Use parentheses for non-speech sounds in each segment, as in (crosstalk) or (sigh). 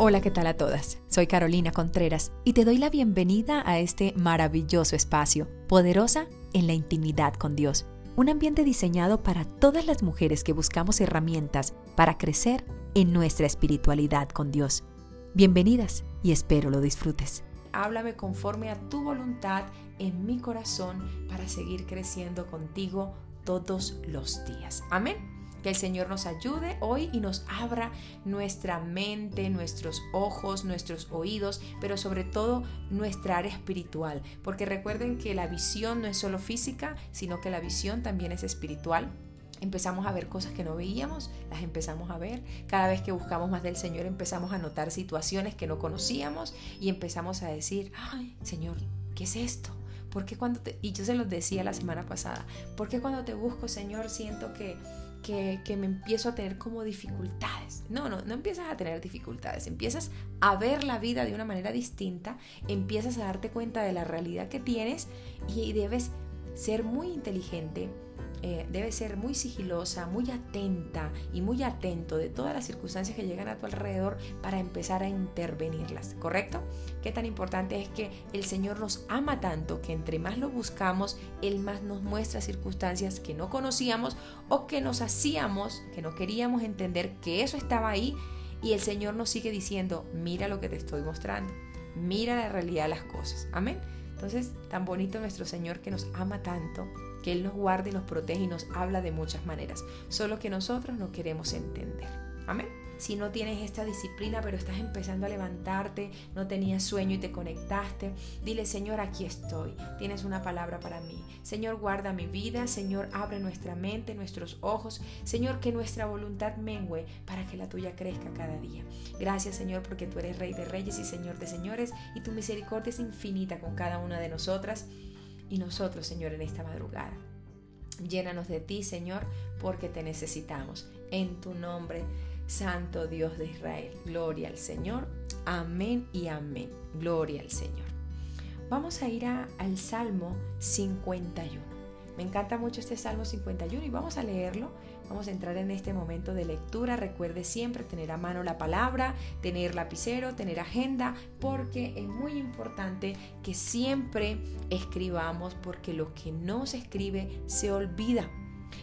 Hola, ¿qué tal a todas? Soy Carolina Contreras y te doy la bienvenida a este maravilloso espacio, poderosa en la intimidad con Dios. Un ambiente diseñado para todas las mujeres que buscamos herramientas para crecer en nuestra espiritualidad con Dios. Bienvenidas y espero lo disfrutes. Háblame conforme a tu voluntad en mi corazón para seguir creciendo contigo todos los días. Amén. Que el Señor nos ayude hoy y nos abra nuestra mente, nuestros ojos, nuestros oídos, pero sobre todo nuestra área espiritual. Porque recuerden que la visión no es solo física, sino que la visión también es espiritual. Empezamos a ver cosas que no veíamos, las empezamos a ver. Cada vez que buscamos más del Señor empezamos a notar situaciones que no conocíamos y empezamos a decir, ay, Señor, ¿qué es esto? Porque cuando te... Y yo se los decía la semana pasada, porque cuando te busco, Señor, siento que que, me empiezo a tener como dificultades. No, no, no empiezas a tener dificultades, empiezas a ver la vida de una manera distinta, empiezas a darte cuenta de la realidad que tienes y debes ser muy inteligente eh, debe ser muy sigilosa, muy atenta y muy atento de todas las circunstancias que llegan a tu alrededor para empezar a intervenirlas, ¿correcto? Qué tan importante es que el Señor nos ama tanto que entre más lo buscamos, Él más nos muestra circunstancias que no conocíamos o que nos hacíamos, que no queríamos entender que eso estaba ahí y el Señor nos sigue diciendo, mira lo que te estoy mostrando, mira la realidad de las cosas, amén. Entonces, tan bonito nuestro Señor que nos ama tanto que Él nos guarda y nos protege y nos habla de muchas maneras, solo que nosotros no queremos entender. Amén. Si no tienes esta disciplina, pero estás empezando a levantarte, no tenías sueño y te conectaste, dile, Señor, aquí estoy. Tienes una palabra para mí. Señor, guarda mi vida. Señor, abre nuestra mente, nuestros ojos. Señor, que nuestra voluntad mengüe para que la tuya crezca cada día. Gracias, Señor, porque tú eres Rey de Reyes y Señor de Señores y tu misericordia es infinita con cada una de nosotras y nosotros, Señor, en esta madrugada. Llénanos de ti, Señor, porque te necesitamos. En tu nombre, Santo Dios de Israel. Gloria al Señor. Amén y amén. Gloria al Señor. Vamos a ir al Salmo 51. Me encanta mucho este Salmo 51 y vamos a leerlo. Vamos a entrar en este momento de lectura. Recuerde siempre tener a mano la palabra, tener lapicero, tener agenda, porque es muy importante que siempre escribamos, porque lo que no se escribe se olvida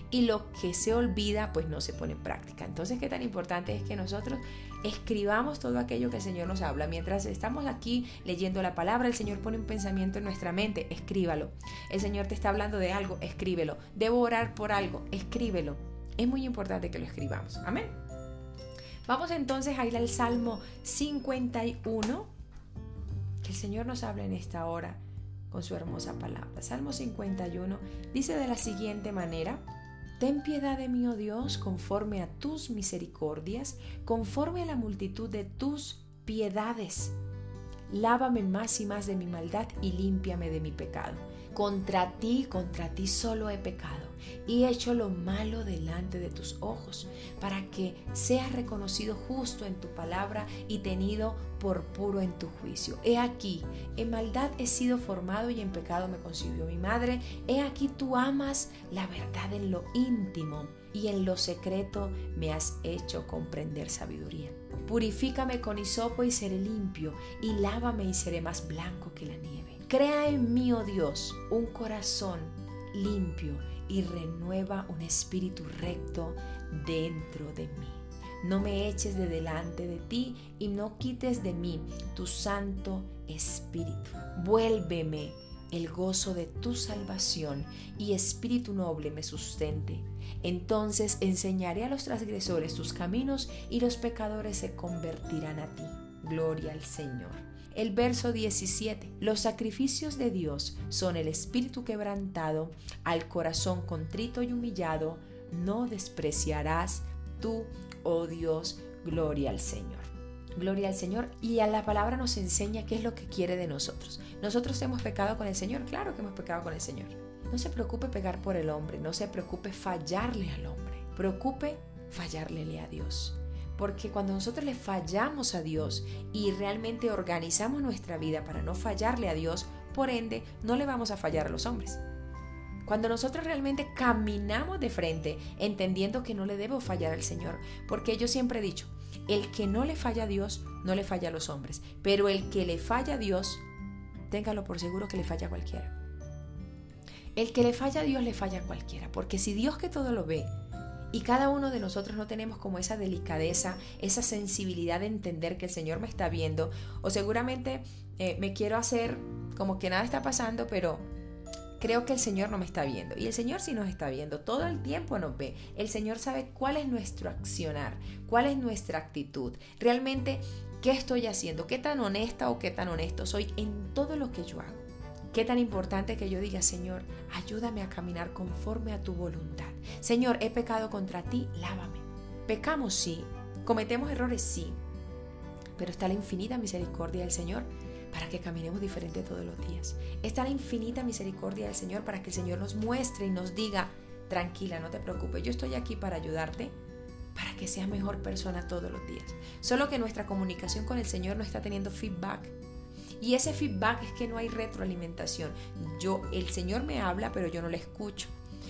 y lo que se olvida pues no se pone en práctica. Entonces, qué tan importante es que nosotros escribamos todo aquello que el Señor nos habla. Mientras estamos aquí leyendo la palabra, el Señor pone un pensamiento en nuestra mente, escríbalo. El Señor te está hablando de algo, escríbelo. Debo orar por algo, escríbelo. Es muy importante que lo escribamos. Amén. Vamos entonces a ir al Salmo 51, que el Señor nos habla en esta hora con su hermosa palabra. Salmo 51 dice de la siguiente manera, Ten piedad de mí, oh Dios, conforme a tus misericordias, conforme a la multitud de tus piedades. Lávame más y más de mi maldad y límpiame de mi pecado. Contra ti, contra ti solo he pecado y he hecho lo malo delante de tus ojos, para que seas reconocido justo en tu palabra y tenido por puro en tu juicio. He aquí, en maldad he sido formado y en pecado me concibió mi madre. He aquí tú amas la verdad en lo íntimo y en lo secreto me has hecho comprender sabiduría. Purifícame con hisopo y seré limpio, y lávame y seré más blanco que la nieve. Crea en mí, oh Dios, un corazón limpio y renueva un espíritu recto dentro de mí. No me eches de delante de ti y no quites de mí tu santo espíritu. Vuélveme el gozo de tu salvación y espíritu noble me sustente. Entonces enseñaré a los transgresores tus caminos y los pecadores se convertirán a ti. Gloria al Señor. El verso 17. Los sacrificios de Dios son el espíritu quebrantado, al corazón contrito y humillado, no despreciarás tú, oh Dios, gloria al Señor. Gloria al Señor. Y a la palabra nos enseña qué es lo que quiere de nosotros. Nosotros hemos pecado con el Señor, claro que hemos pecado con el Señor. No se preocupe pegar por el hombre, no se preocupe fallarle al hombre. Preocupe fallarle a Dios. Porque cuando nosotros le fallamos a Dios y realmente organizamos nuestra vida para no fallarle a Dios, por ende, no le vamos a fallar a los hombres. Cuando nosotros realmente caminamos de frente, entendiendo que no le debo fallar al Señor, porque yo siempre he dicho, el que no le falla a Dios, no le falla a los hombres, pero el que le falla a Dios, téngalo por seguro que le falla a cualquiera. El que le falla a Dios le falla a cualquiera, porque si Dios que todo lo ve y cada uno de nosotros no tenemos como esa delicadeza, esa sensibilidad de entender que el Señor me está viendo, o seguramente eh, me quiero hacer como que nada está pasando, pero creo que el Señor no me está viendo. Y el Señor sí nos está viendo, todo el tiempo nos ve. El Señor sabe cuál es nuestro accionar, cuál es nuestra actitud. Realmente, ¿qué estoy haciendo? ¿Qué tan honesta o qué tan honesto soy en todo lo que yo hago? Qué tan importante que yo diga, Señor, ayúdame a caminar conforme a tu voluntad. Señor, he pecado contra ti, lávame. Pecamos, sí. Cometemos errores, sí. Pero está la infinita misericordia del Señor para que caminemos diferente todos los días. Está la infinita misericordia del Señor para que el Señor nos muestre y nos diga, tranquila, no te preocupes, yo estoy aquí para ayudarte, para que seas mejor persona todos los días. Solo que nuestra comunicación con el Señor no está teniendo feedback. Y ese feedback es que no hay retroalimentación. Yo, el Señor me habla, pero yo no le escucho.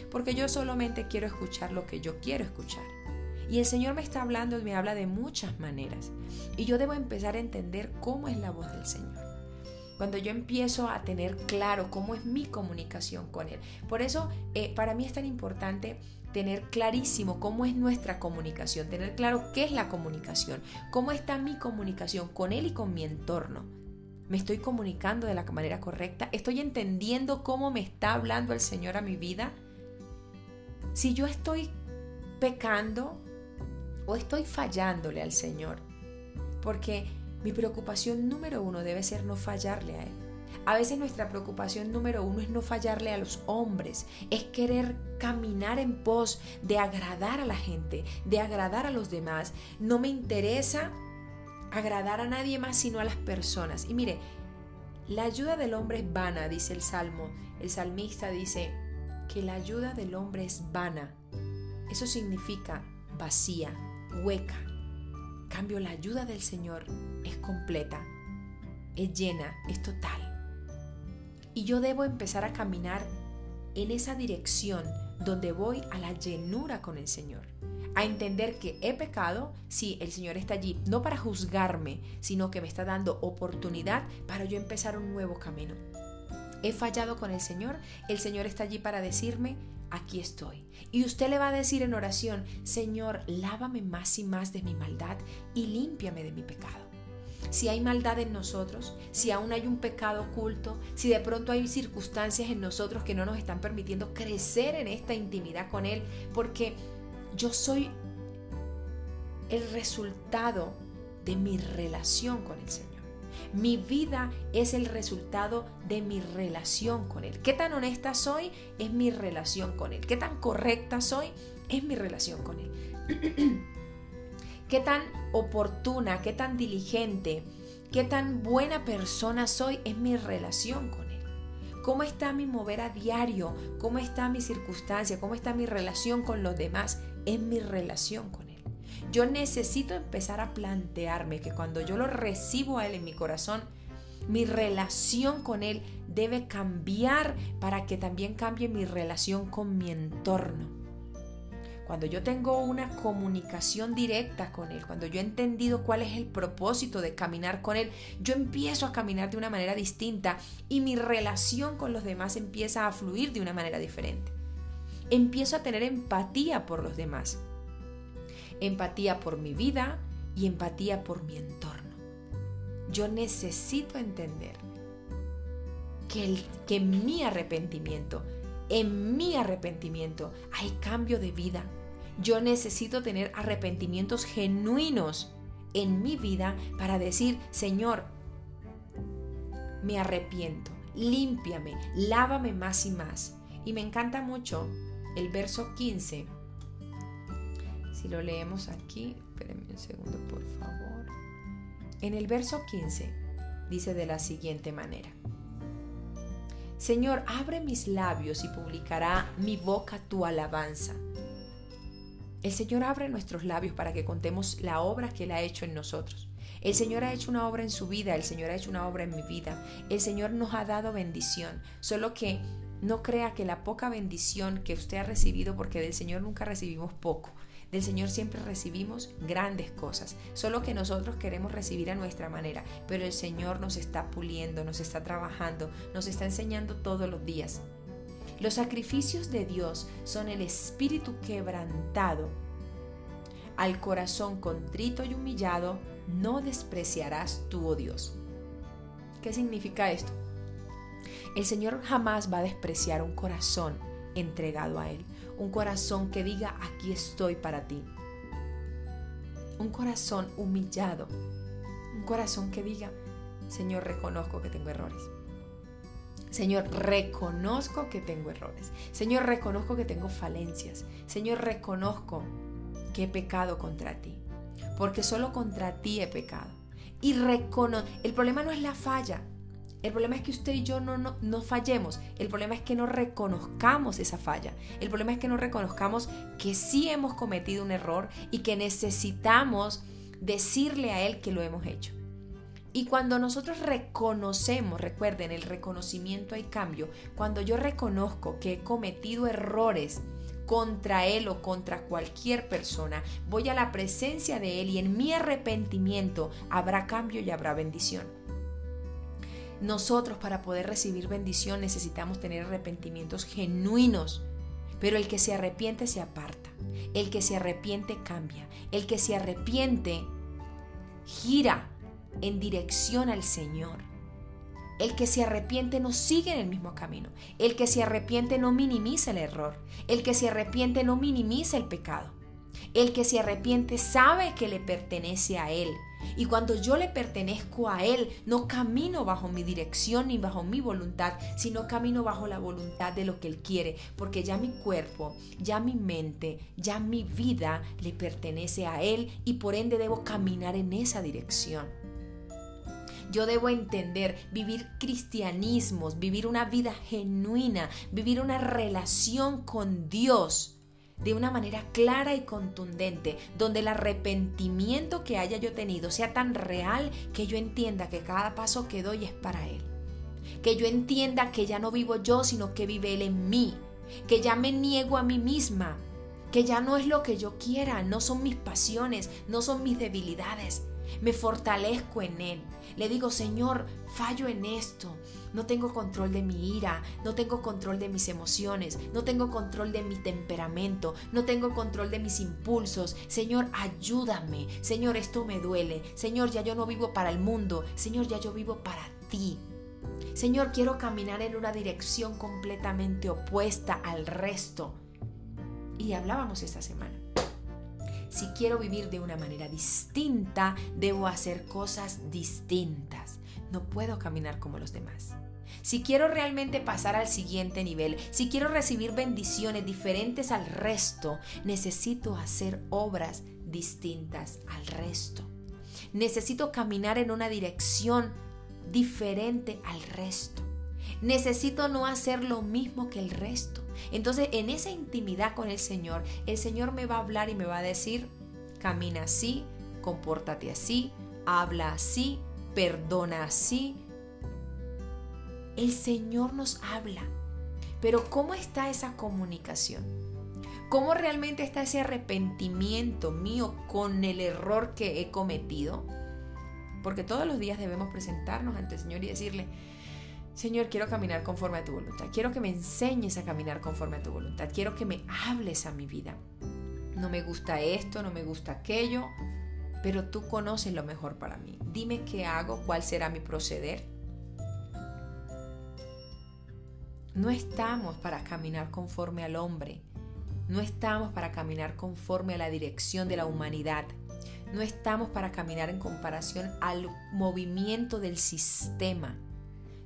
Porque yo solamente quiero escuchar lo que yo quiero escuchar. Y el Señor me está hablando y me habla de muchas maneras. Y yo debo empezar a entender cómo es la voz del Señor cuando yo empiezo a tener claro cómo es mi comunicación con Él. Por eso eh, para mí es tan importante tener clarísimo cómo es nuestra comunicación, tener claro qué es la comunicación, cómo está mi comunicación con Él y con mi entorno. ¿Me estoy comunicando de la manera correcta? ¿Estoy entendiendo cómo me está hablando el Señor a mi vida? Si yo estoy pecando o estoy fallándole al Señor, porque mi preocupación número uno debe ser no fallarle a Él. A veces nuestra preocupación número uno es no fallarle a los hombres, es querer caminar en pos de agradar a la gente, de agradar a los demás. No me interesa agradar a nadie más sino a las personas. Y mire, la ayuda del hombre es vana, dice el Salmo. El salmista dice que la ayuda del hombre es vana. Eso significa vacía, hueca cambio, la ayuda del Señor es completa, es llena, es total. Y yo debo empezar a caminar en esa dirección donde voy a la llenura con el Señor. A entender que he pecado, si el Señor está allí, no para juzgarme, sino que me está dando oportunidad para yo empezar un nuevo camino. He fallado con el Señor, el Señor está allí para decirme, aquí estoy. Y usted le va a decir en oración, Señor, lávame más y más de mi maldad y límpiame de mi pecado. Si hay maldad en nosotros, si aún hay un pecado oculto, si de pronto hay circunstancias en nosotros que no nos están permitiendo crecer en esta intimidad con Él, porque yo soy el resultado de mi relación con el Señor. Mi vida es el resultado de mi relación con Él. ¿Qué tan honesta soy? Es mi relación con Él. ¿Qué tan correcta soy? Es mi relación con Él. (clears throat) ¿Qué tan oportuna, qué tan diligente, qué tan buena persona soy? Es mi relación con Él. ¿Cómo está mi mover a diario? ¿Cómo está mi circunstancia? ¿Cómo está mi relación con los demás? Es mi relación con Él. Yo necesito empezar a plantearme que cuando yo lo recibo a Él en mi corazón, mi relación con Él debe cambiar para que también cambie mi relación con mi entorno. Cuando yo tengo una comunicación directa con Él, cuando yo he entendido cuál es el propósito de caminar con Él, yo empiezo a caminar de una manera distinta y mi relación con los demás empieza a fluir de una manera diferente. Empiezo a tener empatía por los demás empatía por mi vida y empatía por mi entorno. Yo necesito entender que, el, que mi arrepentimiento, en mi arrepentimiento hay cambio de vida. Yo necesito tener arrepentimientos genuinos en mi vida para decir, Señor, me arrepiento, límpiame, lávame más y más. Y me encanta mucho el verso 15 si lo leemos aquí, espérenme un segundo por favor. En el verso 15 dice de la siguiente manera. Señor, abre mis labios y publicará mi boca tu alabanza. El Señor abre nuestros labios para que contemos la obra que Él ha hecho en nosotros. El Señor ha hecho una obra en su vida, el Señor ha hecho una obra en mi vida. El Señor nos ha dado bendición, solo que No crea que la poca bendición que usted ha recibido, porque del Señor nunca recibimos poco, del Señor siempre recibimos grandes cosas, solo que nosotros queremos recibir a nuestra manera, pero el Señor nos está puliendo, nos está trabajando, nos está enseñando todos los días. Los sacrificios de Dios son el espíritu quebrantado. Al corazón contrito y humillado no despreciarás tú, oh Dios. ¿Qué significa esto? El Señor jamás va a despreciar un corazón entregado a Él, un corazón que diga, aquí estoy para ti. Un corazón humillado, un corazón que diga, Señor, reconozco que tengo errores. Señor, reconozco que tengo errores. Señor, reconozco que tengo falencias. Señor, reconozco que he pecado contra ti. Porque solo contra ti he pecado. Y recono el problema no es la falla, el problema es que usted y yo no, no, fallemos. El problema es que no reconozcamos esa falla. El problema es que no reconozcamos que sí hemos cometido un error y que necesitamos decirle a Él que lo hemos hecho. Y cuando nosotros reconocemos, recuerden, el reconocimiento hay cambio, cuando yo reconozco que he cometido errores contra Él o contra cualquier persona, voy a la presencia de Él y en mi arrepentimiento habrá cambio y habrá bendición. Nosotros para poder recibir bendición necesitamos tener arrepentimientos genuinos. Pero el que se arrepiente se aparta. El que se arrepiente cambia. El que se arrepiente gira en dirección al Señor. El que se arrepiente no sigue en el mismo camino. El que se arrepiente no minimiza el error. El que se arrepiente no minimiza el pecado. El que se arrepiente sabe que le pertenece a Él y cuando yo le pertenezco a Él, no camino bajo mi dirección ni bajo mi voluntad, sino camino bajo la voluntad de lo que Él quiere, porque ya mi cuerpo, ya mi mente, ya mi vida le pertenece a Él y por ende debo caminar en esa dirección. Yo debo entender, vivir cristianismos, vivir una vida genuina, vivir una relación con Dios de una manera clara y contundente, donde el arrepentimiento que haya yo tenido sea tan real que yo entienda que cada paso que doy es para Él. Que yo entienda que ya no vivo yo, sino que vive Él en mí. Que ya me niego a mí misma. Que ya no es lo que yo quiera, no son mis pasiones, no son mis debilidades. Me fortalezco en Él. Le digo, Señor, fallo en esto. No tengo control de mi ira, no tengo control de mis emociones, no tengo control de mi temperamento, no tengo control de mis impulsos. Señor, ayúdame. Señor, esto me duele. Señor, ya yo no vivo para el mundo. Señor, ya yo vivo para ti. Señor, quiero caminar en una dirección completamente opuesta al resto. Y hablábamos esta semana. Si quiero vivir de una manera distinta, debo hacer cosas distintas. No puedo caminar como los demás. Si quiero realmente pasar al siguiente nivel, si quiero recibir bendiciones diferentes al resto, necesito hacer obras distintas al resto. Necesito caminar en una dirección diferente al resto. Necesito no hacer lo mismo que el resto. Entonces, en esa intimidad con el Señor, el Señor me va a hablar y me va a decir, camina así, compórtate así, habla así, perdona así, el Señor nos habla. Pero ¿cómo está esa comunicación? ¿Cómo realmente está ese arrepentimiento mío con el error que he cometido? Porque todos los días debemos presentarnos ante el Señor y decirle, Señor, quiero caminar conforme a tu voluntad. Quiero que me enseñes a caminar conforme a tu voluntad. Quiero que me hables a mi vida. No me gusta esto, no me gusta aquello, pero tú conoces lo mejor para mí. Dime qué hago, cuál será mi proceder No estamos para caminar conforme al hombre. No estamos para caminar conforme a la dirección de la humanidad. No estamos para caminar en comparación al movimiento del sistema.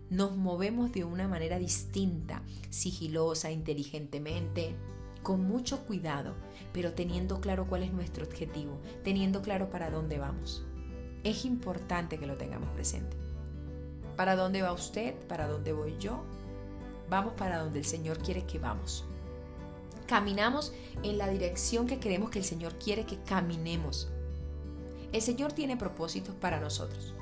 Nos movemos de una manera distinta, sigilosa, inteligentemente, con mucho cuidado, pero teniendo claro cuál es nuestro objetivo, teniendo claro para dónde vamos. Es importante que lo tengamos presente. ¿Para dónde va usted? ¿Para dónde voy yo? vamos para donde el Señor quiere que vamos. Caminamos en la dirección que queremos que el Señor quiere que caminemos. El Señor tiene propósitos para nosotros.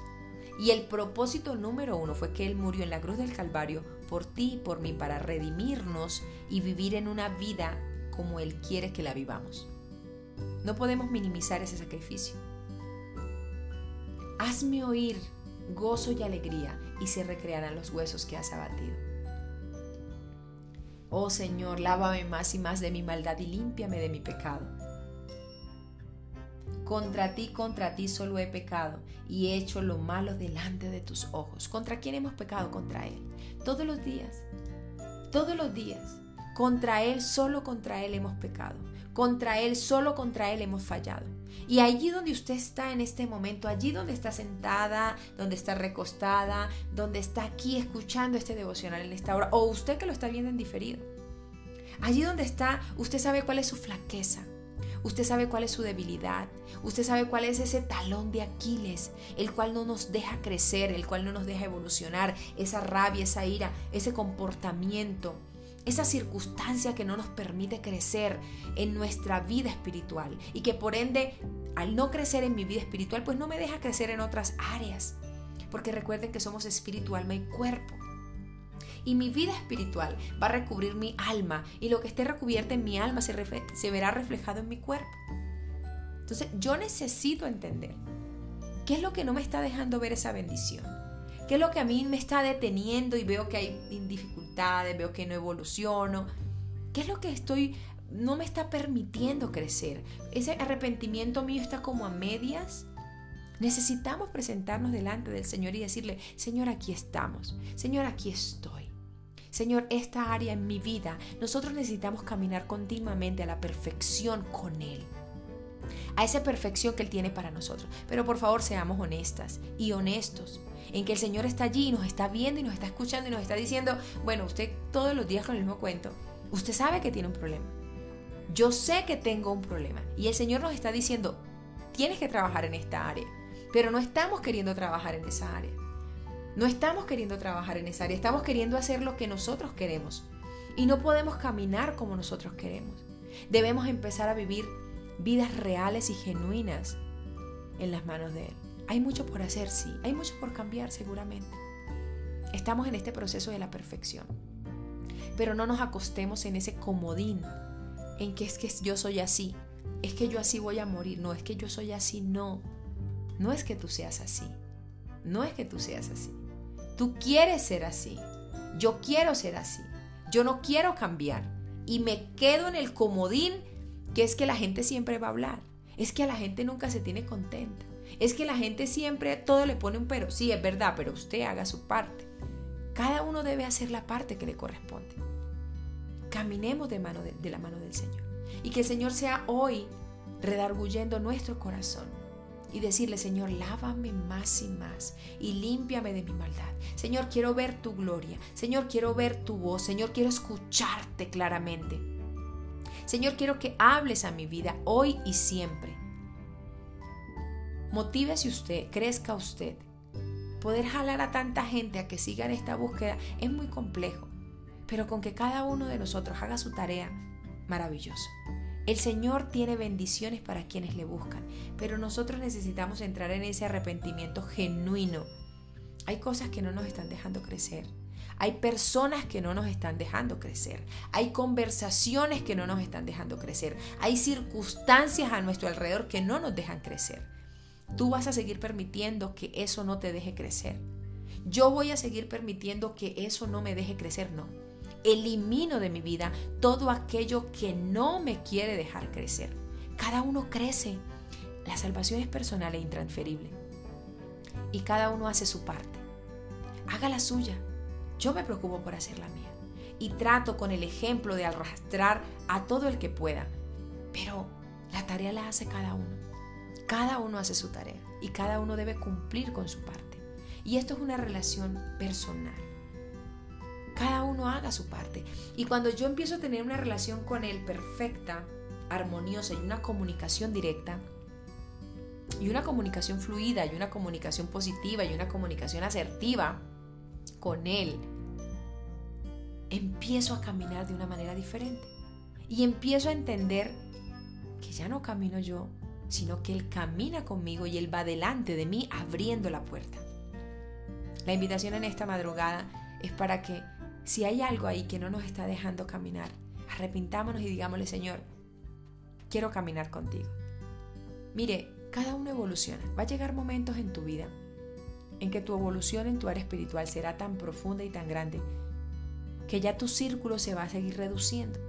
Y el propósito número uno fue que Él murió en la cruz del Calvario por ti y por mí para redimirnos y vivir en una vida como Él quiere que la vivamos. No podemos minimizar ese sacrificio. Hazme oír gozo y alegría y se recrearán los huesos que has abatido. Oh Señor, lávame más y más de mi maldad y límpiame de mi pecado. Contra ti, contra ti solo he pecado y he hecho lo malo delante de tus ojos. ¿Contra quién hemos pecado? Contra Él. Todos los días. Todos los días. Contra Él, solo contra Él hemos pecado. Contra Él, solo contra Él hemos fallado. Y allí donde usted está en este momento, allí donde está sentada, donde está recostada, donde está aquí escuchando este devocional en esta hora, o usted que lo está viendo en diferido, allí donde está, usted sabe cuál es su flaqueza, Usted sabe cuál es su debilidad. Usted sabe cuál es ese talón de Aquiles, el cual no nos deja crecer, el cual no nos deja evolucionar, esa rabia, esa ira, ese comportamiento, esa circunstancia que no nos permite crecer en nuestra vida espiritual y que por ende, al no crecer en mi vida espiritual, pues no me deja crecer en otras áreas. Porque recuerden que somos espíritu, alma y cuerpo y mi vida espiritual va a recubrir mi alma y lo que esté recubierto en mi alma se, verá reflejado en mi cuerpo. Entonces yo necesito entender qué es lo que no me está dejando ver esa bendición. ¿Qué es lo que a mí me está deteniendo y veo que hay dificultades, veo que no evoluciono? ¿Qué es lo que estoy no me está permitiendo crecer? Ese arrepentimiento mío está como a medias. Necesitamos presentarnos delante del Señor y decirle, Señor, aquí estamos. Señor, aquí estoy. Señor, esta área en mi vida, nosotros necesitamos caminar continuamente a la perfección con Él. A esa perfección que Él tiene para nosotros. Pero por favor seamos honestas y honestos en que el Señor está allí y nos está viendo y nos está escuchando y nos está diciendo, bueno, usted todos los días con el mismo cuento, usted sabe que tiene un problema. Yo sé que tengo un problema y el Señor nos está diciendo, tienes que trabajar en esta área, pero no estamos queriendo trabajar en esa área. No estamos queriendo trabajar en esa área, estamos queriendo hacer lo que nosotros queremos. Y no podemos caminar como nosotros queremos. Debemos empezar a vivir vidas reales y genuinas en las manos de Él. Hay mucho por hacer, sí, hay mucho por cambiar seguramente. Estamos en este proceso de la perfección. Pero no nos acostemos en ese comodín en que es que yo soy así, es que yo así voy a morir, no es que yo soy así, no. No es que tú seas así, no es que tú seas así. Tú quieres ser así. Yo quiero ser así. Yo no quiero cambiar. Y me quedo en el comodín que es que la gente siempre va a hablar. Es que a la gente nunca se tiene contenta. Es que la gente siempre todo le pone un pero. Sí, es verdad, pero usted haga su parte. Cada uno debe hacer la parte que le corresponde. Caminemos de, mano de, de la mano del Señor. Y que el Señor sea hoy redarguyendo nuestro corazón y decirle, Señor, lávame más y más y límpiame de mi maldad. Señor, quiero ver tu gloria. Señor, quiero ver tu voz. Señor, quiero escucharte claramente. Señor, quiero que hables a mi vida hoy y siempre. Motívese usted, crezca usted. Poder jalar a tanta gente a que siga en esta búsqueda es muy complejo, pero con que cada uno de nosotros haga su tarea, maravilloso. El Señor tiene bendiciones para quienes le buscan, pero nosotros necesitamos entrar en ese arrepentimiento genuino. Hay cosas que no nos están dejando crecer. Hay personas que no nos están dejando crecer. Hay conversaciones que no nos están dejando crecer. Hay circunstancias a nuestro alrededor que no nos dejan crecer. Tú vas a seguir permitiendo que eso no te deje crecer. Yo voy a seguir permitiendo que eso no me deje crecer, no elimino de mi vida todo aquello que no me quiere dejar crecer. Cada uno crece. La salvación es personal e intransferible. Y cada uno hace su parte. Haga la suya. Yo me preocupo por hacer la mía. Y trato con el ejemplo de arrastrar a todo el que pueda. Pero la tarea la hace cada uno. Cada uno hace su tarea y cada uno debe cumplir con su parte. Y esto es una relación personal cada uno haga su parte. Y cuando yo empiezo a tener una relación con Él perfecta, armoniosa y una comunicación directa, y una comunicación fluida, y una comunicación positiva, y una comunicación asertiva con Él, empiezo a caminar de una manera diferente. Y empiezo a entender que ya no camino yo, sino que Él camina conmigo y Él va delante de mí abriendo la puerta. La invitación en esta madrugada es para que si hay algo ahí que no nos está dejando caminar, arrepintámonos y digámosle, Señor, quiero caminar contigo. Mire, cada uno evoluciona. Va a llegar momentos en tu vida en que tu evolución en tu área espiritual será tan profunda y tan grande que ya tu círculo se va a seguir reduciendo.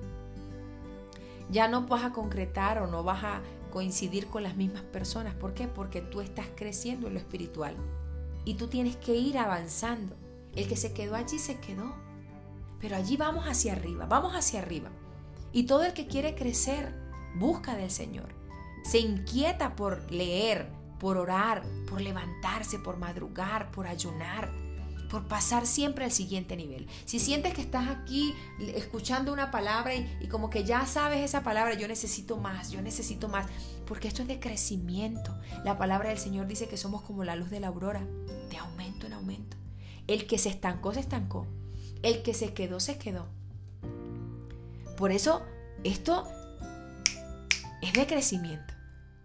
Ya no vas a concretar o no vas a coincidir con las mismas personas. ¿Por qué? Porque tú estás creciendo en lo espiritual y tú tienes que ir avanzando. El que se quedó allí se quedó. Pero allí vamos hacia arriba, vamos hacia arriba. Y todo el que quiere crecer busca del Señor. Se inquieta por leer, por orar, por levantarse, por madrugar, por ayunar, por pasar siempre al siguiente nivel. Si sientes que estás aquí escuchando una palabra y, como que ya sabes esa palabra, yo necesito más, yo necesito más, porque esto es de crecimiento. La palabra del Señor dice que somos como la luz de la aurora, de aumento en aumento. El que se estancó, se estancó. El que se quedó, se quedó. Por eso, esto es de crecimiento.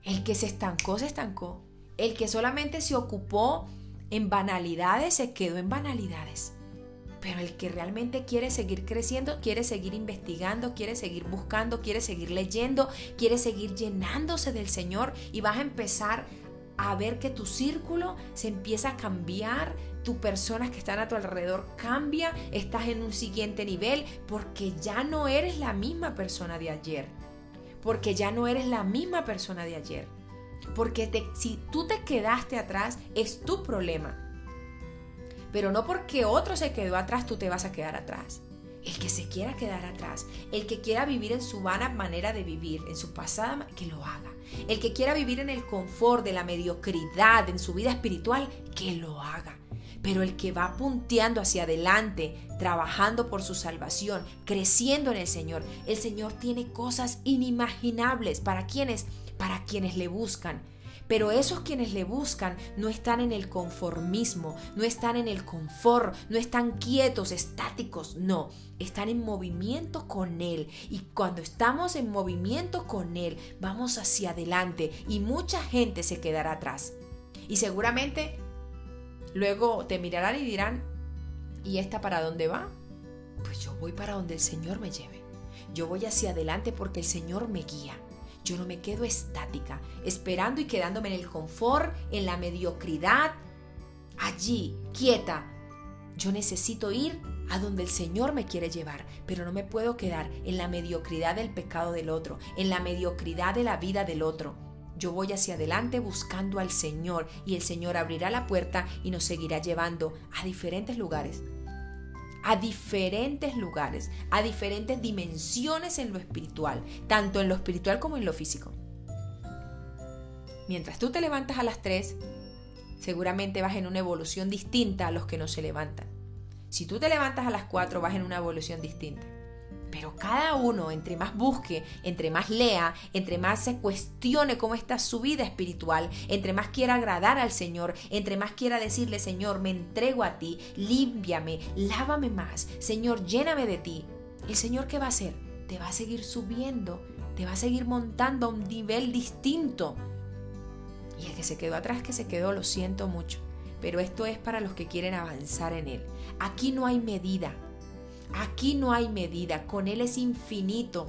El que se estancó, se estancó. El que solamente se ocupó en banalidades, se quedó en banalidades. Pero el que realmente quiere seguir creciendo, quiere seguir investigando, quiere seguir buscando, quiere seguir leyendo, quiere seguir llenándose del Señor y vas a empezar a ver que tu círculo se empieza a cambiar, tus personas que están a tu alrededor cambia, estás en un siguiente nivel porque ya no eres la misma persona de ayer. Porque ya no eres la misma persona de ayer. Porque si tú te quedaste atrás, es tu problema. Pero no porque otro se quedó atrás, tú te vas a quedar atrás. El que se quiera quedar atrás, el que quiera vivir en su vana manera de vivir, en su pasada, que lo haga. El que quiera vivir en el confort de la mediocridad en su vida espiritual, que lo haga. Pero el que va punteando hacia adelante, trabajando por su salvación, creciendo en el Señor, el Señor tiene cosas inimaginables para quienes para quienes le buscan. Pero esos quienes le buscan no están en el conformismo, no están en el confort, no están quietos, estáticos, no, están en movimiento con Él. Y cuando estamos en movimiento con Él, vamos hacia adelante y mucha gente se quedará atrás. Y seguramente luego te mirarán y dirán, ¿y esta para dónde va? Pues yo voy para donde el Señor me lleve. Yo voy hacia adelante porque el Señor me guía. Yo no me quedo estática, esperando y quedándome en el confort, en la mediocridad, allí, quieta. Yo necesito ir a donde el Señor me quiere llevar, pero no me puedo quedar en la mediocridad del pecado del otro, en la mediocridad de la vida del otro. Yo voy hacia adelante buscando al Señor y el Señor abrirá la puerta y nos seguirá llevando a diferentes lugares a diferentes lugares, a diferentes dimensiones en lo espiritual, tanto en lo espiritual como en lo físico. Mientras tú te levantas a las 3, seguramente vas en una evolución distinta a los que no se levantan. Si tú te levantas a las 4, vas en una evolución distinta. Pero cada uno, entre más busque, entre más lea, entre más se cuestione cómo está su vida espiritual, entre más quiera agradar al Señor, entre más quiera decirle, Señor, me entrego a ti, límpiame, lávame más, Señor, lléname de ti. ¿El Señor qué va a hacer? Te va a seguir subiendo, te va a seguir montando a un nivel distinto. Y el que se quedó atrás, que se quedó, lo siento mucho. Pero esto es para los que quieren avanzar en Él. Aquí no hay medida. Aquí no hay medida, con Él es infinito.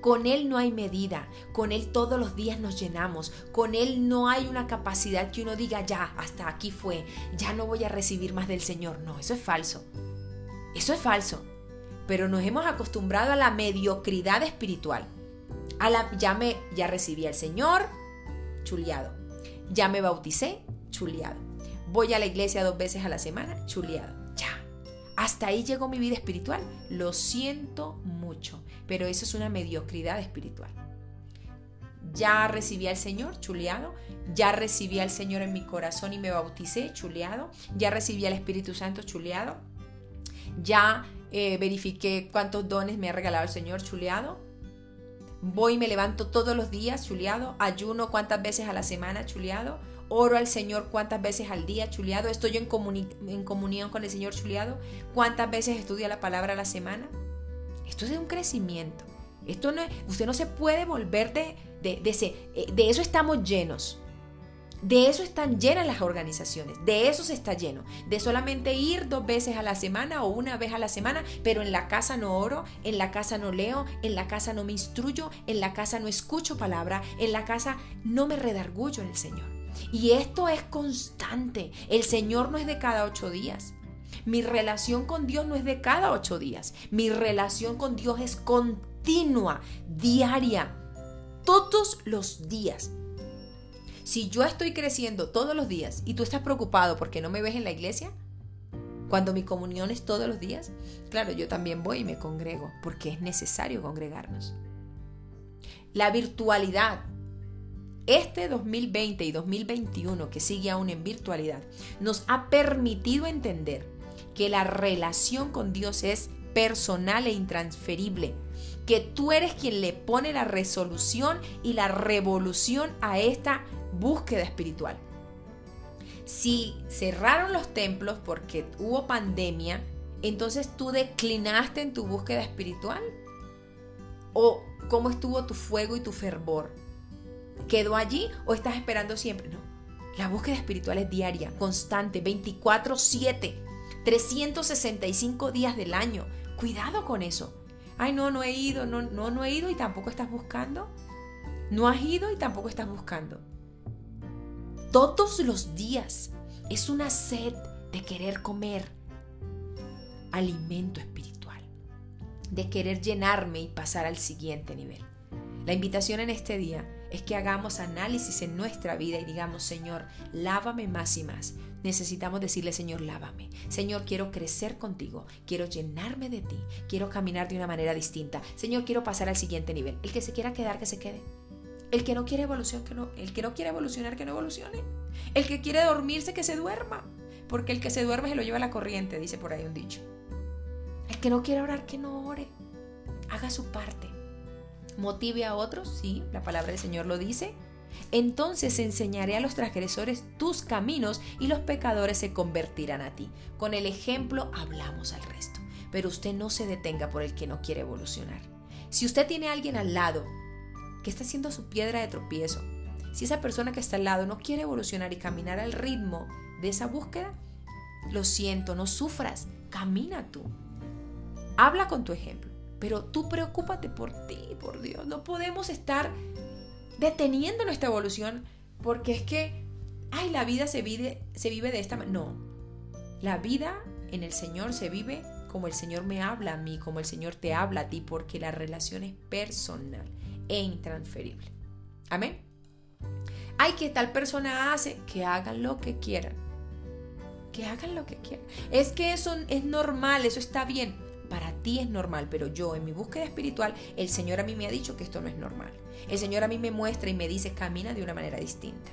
Con Él no hay medida, con Él todos los días nos llenamos, con Él no hay una capacidad que uno diga ya, hasta aquí fue, ya no voy a recibir más del Señor. No, eso es falso. Eso es falso. Pero nos hemos acostumbrado a la mediocridad espiritual. A la, ya, me, ya recibí al Señor, chuleado. Ya me bauticé, chuleado. Voy a la iglesia dos veces a la semana, chuleado hasta ahí llegó mi vida espiritual. Lo siento mucho, pero eso es una mediocridad espiritual. Ya recibí al Señor, chuleado. Ya recibí al Señor en mi corazón y me bauticé, chuleado. Ya recibí al Espíritu Santo, chuleado. Ya eh, verifiqué cuántos dones me ha regalado el Señor, chuleado. Voy y me levanto todos los días, chuleado. Ayuno cuántas veces a la semana, chuleado oro al Señor cuántas veces al día, chuleado, estoy en, comunión con el Señor, chuleado, cuántas veces estudia la palabra a la semana. Esto es un crecimiento. Esto no usted no se puede volver de, de, de, ese, eh, de eso estamos llenos. De eso están llenas las organizaciones, de eso se está lleno, de solamente ir dos veces a la semana o una vez a la semana, pero en la casa no oro, en la casa no leo, en la casa no me instruyo, en la casa no escucho palabra, en la casa no me redargullo en el Señor. Y esto es constante, el Señor no es de cada ocho días. Mi relación con Dios no es de cada ocho días, mi relación con Dios es continua, diaria, todos los días. Si yo estoy creciendo todos los días y tú estás preocupado porque no me ves en la iglesia, cuando mi comunión es todos los días, claro, yo también voy y me congrego porque es necesario congregarnos. La virtualidad, este 2020 y 2021 que sigue aún en virtualidad, nos ha permitido entender que la relación con Dios es personal e intransferible, que tú eres quien le pone la resolución y la revolución a esta búsqueda espiritual. Si cerraron los templos porque hubo pandemia, entonces tú declinaste en tu búsqueda espiritual. ¿O cómo estuvo tu fuego y tu fervor? ¿Quedó allí o estás esperando siempre? No. La búsqueda espiritual es diaria, constante, 24/7, 365 días del año. Cuidado con eso. Ay, no, no he ido, no, no, no he ido y tampoco estás buscando. No has ido y tampoco estás buscando todos los días. Es una sed de querer comer alimento espiritual, de querer llenarme y pasar al siguiente nivel. La invitación en este día es que hagamos análisis en nuestra vida y digamos, Señor, lávame más y más. Necesitamos decirle, Señor, lávame. Señor, quiero crecer contigo, quiero llenarme de ti, quiero caminar de una manera distinta. Señor, quiero pasar al siguiente nivel. El que se quiera quedar, que se quede. El que no quiere evolución, que no, el que no quiere evolucionar, que no evolucione. El que quiere dormirse, que se duerma. Porque el que se duerme se lo lleva a la corriente, dice por ahí un dicho. El que no quiere orar, que no ore. Haga su parte. Motive a otros, sí, la palabra del Señor lo dice. Entonces enseñaré a los transgresores tus caminos y los pecadores se convertirán a ti. Con el ejemplo hablamos al resto. Pero usted no se detenga por el que no quiere evolucionar. Si usted tiene a alguien al lado que está siendo su piedra de tropiezo. Si esa persona que está al lado no quiere evolucionar y caminar al ritmo de esa búsqueda, lo siento, no sufras, camina tú. Habla con tu ejemplo, pero tú preocúpate por ti, por Dios. No podemos estar deteniendo nuestra evolución porque es que, ay, la vida se vive, se vive de esta manera. No, la vida en el Señor se vive como el Señor me habla a mí, como el Señor te habla a ti, porque la relación es personal e intransferible. Amén. Hay que tal persona hace que hagan lo que quieran. Que hagan lo que quieran. Es que eso es normal, eso está bien. Ti es normal, pero yo en mi búsqueda espiritual, el Señor a mí me ha dicho que esto no es normal. El Señor a mí me muestra y me dice, camina de una manera distinta.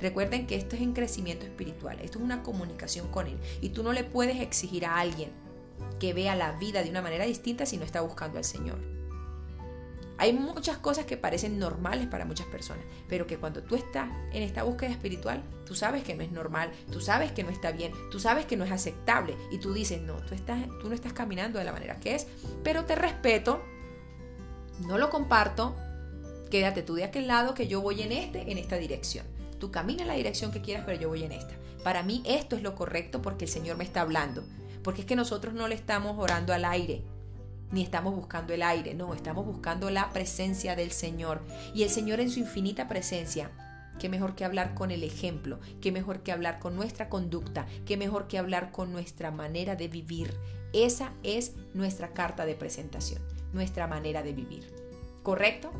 Recuerden que esto es en crecimiento espiritual, esto es una comunicación con Él. Y tú no le puedes exigir a alguien que vea la vida de una manera distinta si no está buscando al Señor. Hay muchas cosas que parecen normales para muchas personas, pero que cuando tú estás en esta búsqueda espiritual, tú sabes que no es normal, tú sabes que no está bien, tú sabes que no es aceptable y tú dices, no, tú, no estás caminando de la manera que es, pero te respeto, no lo comparto, quédate tú de aquel lado que yo voy en este, en esta dirección. Tú camina en la dirección que quieras, pero yo voy en esta. Para mí esto es lo correcto porque el Señor me está hablando. Porque es que nosotros no le estamos orando al aire ni estamos buscando el aire, no, estamos buscando la presencia del Señor. Y el Señor en su infinita presencia, qué mejor que hablar con el ejemplo, qué mejor que hablar con nuestra conducta, qué mejor que hablar con nuestra manera de vivir. Esa es nuestra carta de presentación, nuestra manera de vivir. ¿Correcto?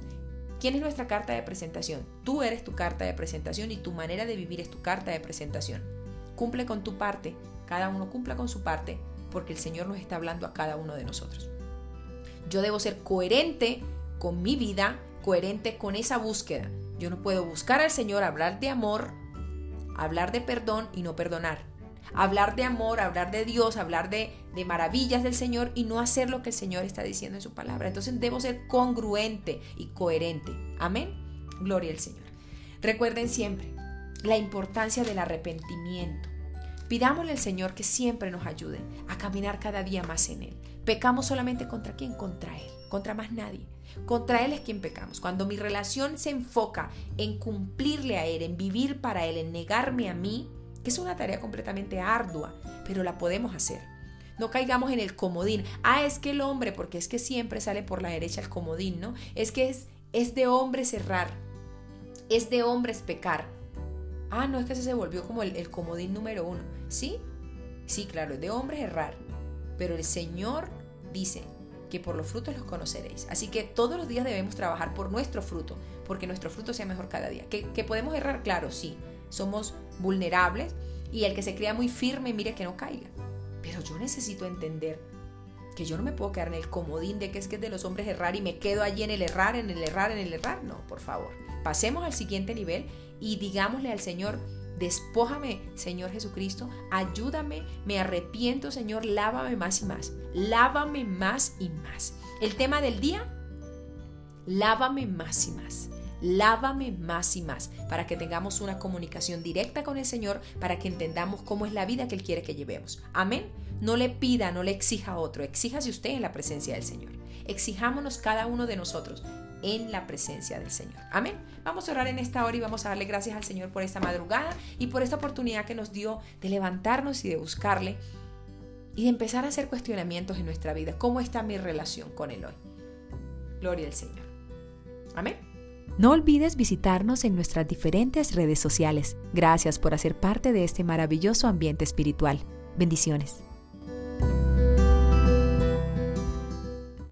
¿Quién es nuestra carta de presentación? Tú eres tu carta de presentación y tu manera de vivir es tu carta de presentación. Cumple con tu parte, cada uno cumpla con su parte, porque el Señor nos está hablando a cada uno de nosotros. Yo debo ser coherente con mi vida, coherente con esa búsqueda. Yo no puedo buscar al Señor, hablar de amor, hablar de perdón y no perdonar. Hablar de amor, hablar de Dios, hablar de, de maravillas del Señor y no hacer lo que el Señor está diciendo en su palabra. Entonces debo ser congruente y coherente. Amén. Gloria al Señor. Recuerden siempre la importancia del arrepentimiento. Pidámosle al Señor que siempre nos ayude a caminar cada día más en Él. Pecamos solamente contra quién? Contra Él, contra más nadie. Contra Él es quien pecamos. Cuando mi relación se enfoca en cumplirle a Él, en vivir para Él, en negarme a mí, que es una tarea completamente ardua, pero la podemos hacer. No caigamos en el comodín. Ah, es que el hombre, porque es que siempre sale por la derecha el comodín, ¿no? Es que es, es de hombres errar, es de hombres pecar. Ah, no, es que ese se volvió como el, el comodín número uno. ¿Sí? Sí, claro, es de hombres errar. Pero el Señor dice, que por los frutos los conoceréis. Así que todos los días debemos trabajar por nuestro fruto, porque nuestro fruto sea mejor cada día. ¿Que, podemos errar? Claro, sí. Somos vulnerables y el que se crea muy firme, mire que no caiga. Pero yo necesito entender que yo no me puedo quedar en el comodín de que es que es de los hombres errar y me quedo allí en el errar, en el errar, en el errar. No, por favor. Pasemos al siguiente nivel y digámosle al Señor, Despójame, Señor Jesucristo, ayúdame, me arrepiento, Señor, lávame más y más, lávame más y más. El tema del día, lávame más y más. Lávame más y más para que tengamos una comunicación directa con el Señor, para que entendamos cómo es la vida que Él quiere que llevemos. Amén. No le pida, no le exija a otro, exíjase usted en la presencia del Señor. Exijámonos cada uno de nosotros en la presencia del Señor. Amén. Vamos a orar en esta hora y vamos a darle gracias al Señor por esta madrugada y por esta oportunidad que nos dio de levantarnos y de buscarle y de empezar a hacer cuestionamientos en nuestra vida. ¿Cómo está mi relación con Él hoy? Gloria al Señor. Amén. No olvides visitarnos en nuestras diferentes redes sociales. Gracias por hacer parte de este maravilloso ambiente espiritual. Bendiciones.